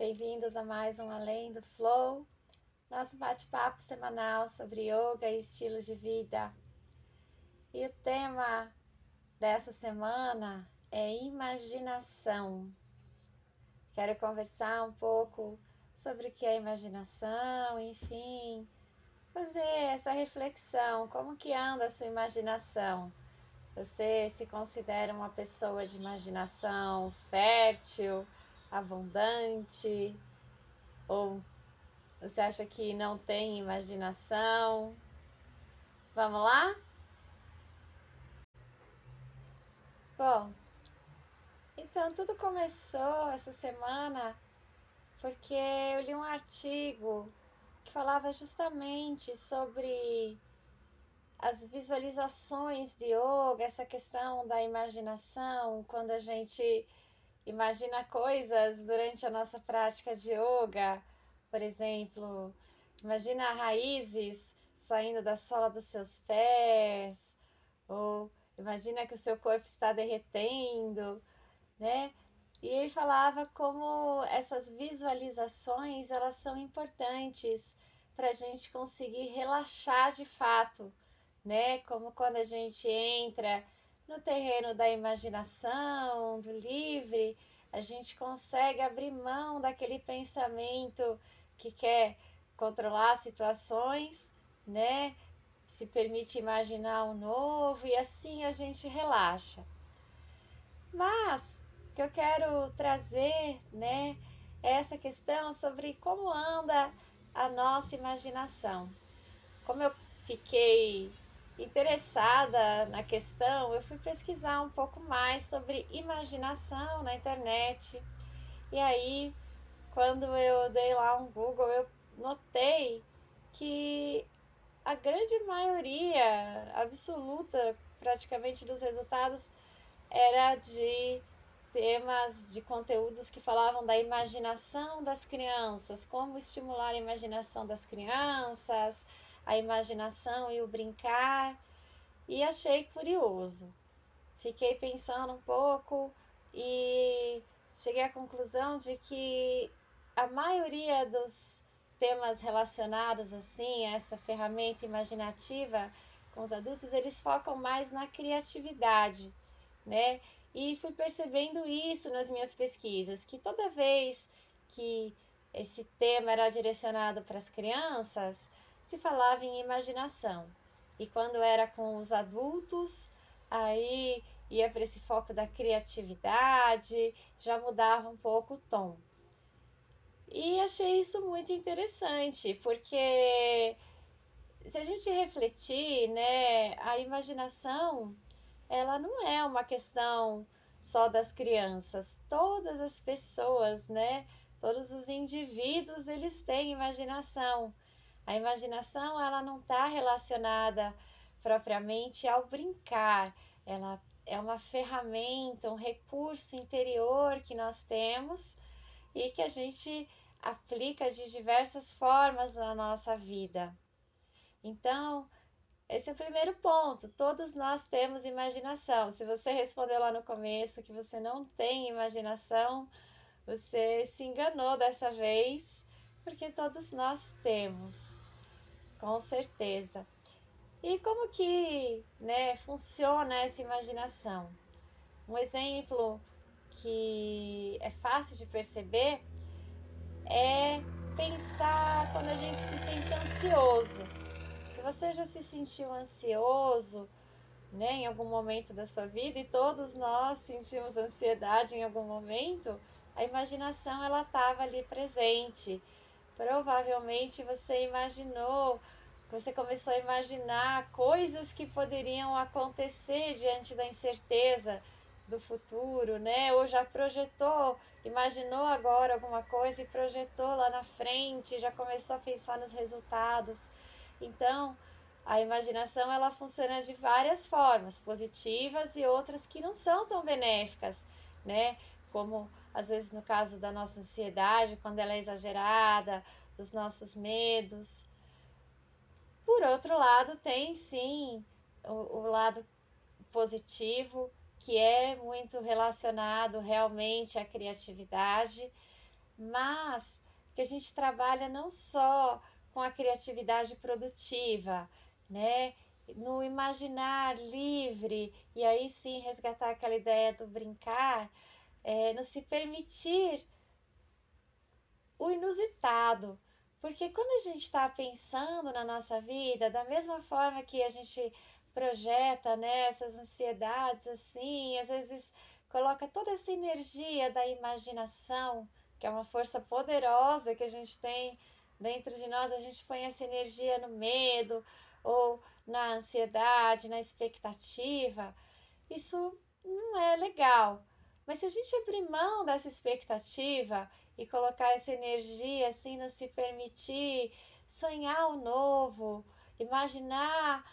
Bem-vindos a mais um Além do Flow, nosso bate-papo semanal sobre yoga e estilo de vida. E o tema dessa semana é imaginação. Quero conversar um pouco sobre o que é imaginação, enfim, fazer essa reflexão, como que anda a sua imaginação? Você se considera uma pessoa de imaginação fértil, abundante? Ou você acha que não tem imaginação? Vamos lá? Bom, então tudo começou essa semana porque eu li um artigo que falava justamente sobre as visualizações de yoga, essa questão da imaginação, quando a gente imagina coisas durante a nossa prática de yoga, por exemplo, imagina raízes saindo da sola dos seus pés, ou imagina que o seu corpo está derretendo, né? E ele falava como essas visualizações elas são importantes para a gente conseguir relaxar de fato, né? Como quando a gente entra no terreno da imaginação, do livre, a gente consegue abrir mão daquele pensamento que quer controlar situações, né? Se permite imaginar o um novo e assim a gente relaxa. Mas o que eu quero trazer, né, é essa questão sobre como anda a nossa imaginação. Como eu fiquei interessada na questão, eu fui pesquisar um pouco mais sobre imaginação na internet. E aí, quando eu dei lá um Google, eu notei que a grande maioria absoluta, praticamente, dos resultados era de temas de conteúdos que falavam da imaginação das crianças, como estimular a imaginação das crianças, a imaginação e o brincar, e achei curioso. Fiquei pensando um pouco e cheguei à conclusão de que a maioria dos temas relacionados assim a essa ferramenta imaginativa com os adultos, eles focam mais na criatividade, né? E fui percebendo isso nas minhas pesquisas, que toda vez que esse tema era direcionado para as crianças, se falava em imaginação. E quando era com os adultos, aí ia para esse foco da criatividade, já mudava um pouco o tom. E achei isso muito interessante, porque se a gente refletir, né, a imaginação ela não é uma questão só das crianças. Todas as pessoas, né? Todos os indivíduos, eles têm imaginação. A imaginação, ela não está relacionada propriamente ao brincar. Ela é uma ferramenta, um recurso interior que nós temos e que a gente aplica de diversas formas na nossa vida. Então, esse é o primeiro ponto. Todos nós temos imaginação. Se você respondeu lá no começo que você não tem imaginação, você se enganou dessa vez, porque todos nós temos, com certeza. E como que né, funciona essa imaginação? Um exemplo que é fácil de perceber é pensar quando a gente se sente ansioso. Se você já se sentiu ansioso, né, em algum momento da sua vida, e todos nós sentimos ansiedade em algum momento, a imaginação ela estava ali presente. Provavelmente você imaginou, você começou a imaginar coisas que poderiam acontecer diante da incerteza do futuro, né? Ou já projetou, imaginou agora alguma coisa e projetou lá na frente, já começou a pensar nos resultados. Então, a imaginação ela funciona de várias formas, positivas e outras que não são tão benéficas, né? Como às vezes no caso da nossa ansiedade, quando ela é exagerada, dos nossos medos. Por outro lado, tem sim o, o lado positivo, que é muito relacionado realmente à criatividade, mas que a gente trabalha não só com a criatividade produtiva, né? No imaginar livre, e aí sim resgatar aquela ideia do brincar, é, se permitir o inusitado. Porque quando a gente está pensando na nossa vida, da mesma forma que a gente projeta né, essas ansiedades assim, às vezes coloca toda essa energia da imaginação, que é uma força poderosa que a gente tem dentro de nós, a gente põe essa energia no medo ou na ansiedade, na expectativa. Isso não é legal. Mas se a gente abrir mão dessa expectativa e colocar essa energia assim, não se permitir sonhar o novo, imaginar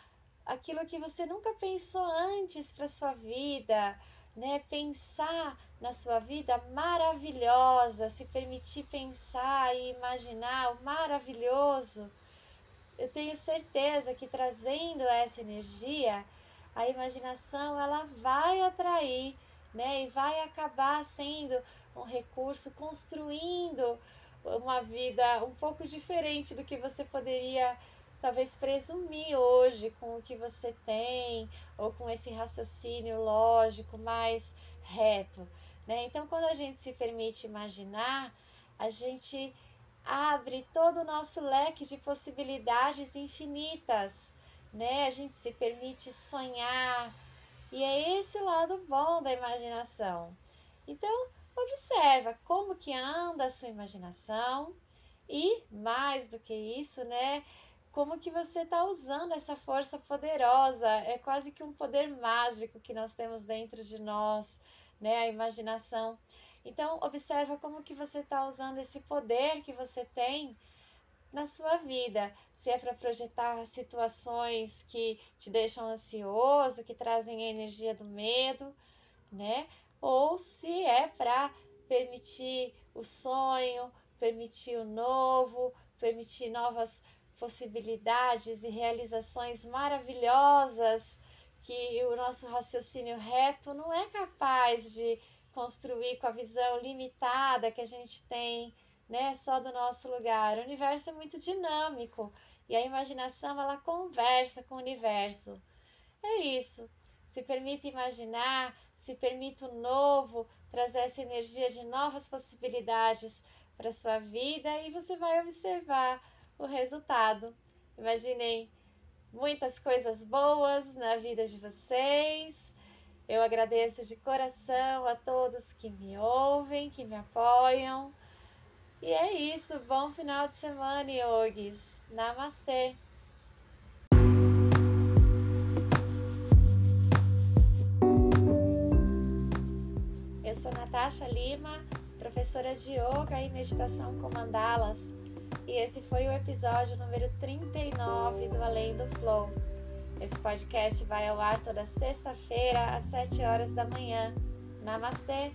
aquilo que você nunca pensou antes para sua vida, né? Pensar na sua vida maravilhosa, se permitir pensar e imaginar o maravilhoso. Eu tenho certeza que trazendo essa energia, a imaginação ela vai atrair, né? E vai acabar sendo um recurso construindo uma vida um pouco diferente do que você poderia talvez presumir hoje com o que você tem ou com esse raciocínio lógico mais reto, né? Então, quando a gente se permite imaginar, a gente abre todo o nosso leque de possibilidades infinitas, né? A gente se permite sonhar e é esse lado bom da imaginação. Então, observa como que anda a sua imaginação e mais do que isso, né? como que você está usando essa força poderosa. É quase que um poder mágico que nós temos dentro de nós, né? A imaginação. Então, observa como que você está usando esse poder que você tem na sua vida. Se é para projetar situações que te deixam ansioso, que trazem a energia do medo, né? Ou se é para permitir o sonho, permitir o novo, permitir novas possibilidades e realizações maravilhosas que o nosso raciocínio reto não é capaz de construir com a visão limitada que a gente tem, né, só do nosso lugar. O universo é muito dinâmico e a imaginação ela conversa com o universo. É isso. Se permita imaginar, se permita o novo, trazer essa energia de novas possibilidades para sua vida e você vai observar o resultado. Imaginei muitas coisas boas na vida de vocês. Eu agradeço de coração a todos que me ouvem, que me apoiam. E é isso. Bom final de semana, yogis. Namastê. Eu sou Natasha Lima, professora de yoga e meditação com mandalas e esse foi o episódio número 39 do Além do Flow. Esse podcast vai ao ar toda sexta-feira às 7 horas da manhã. Namastê!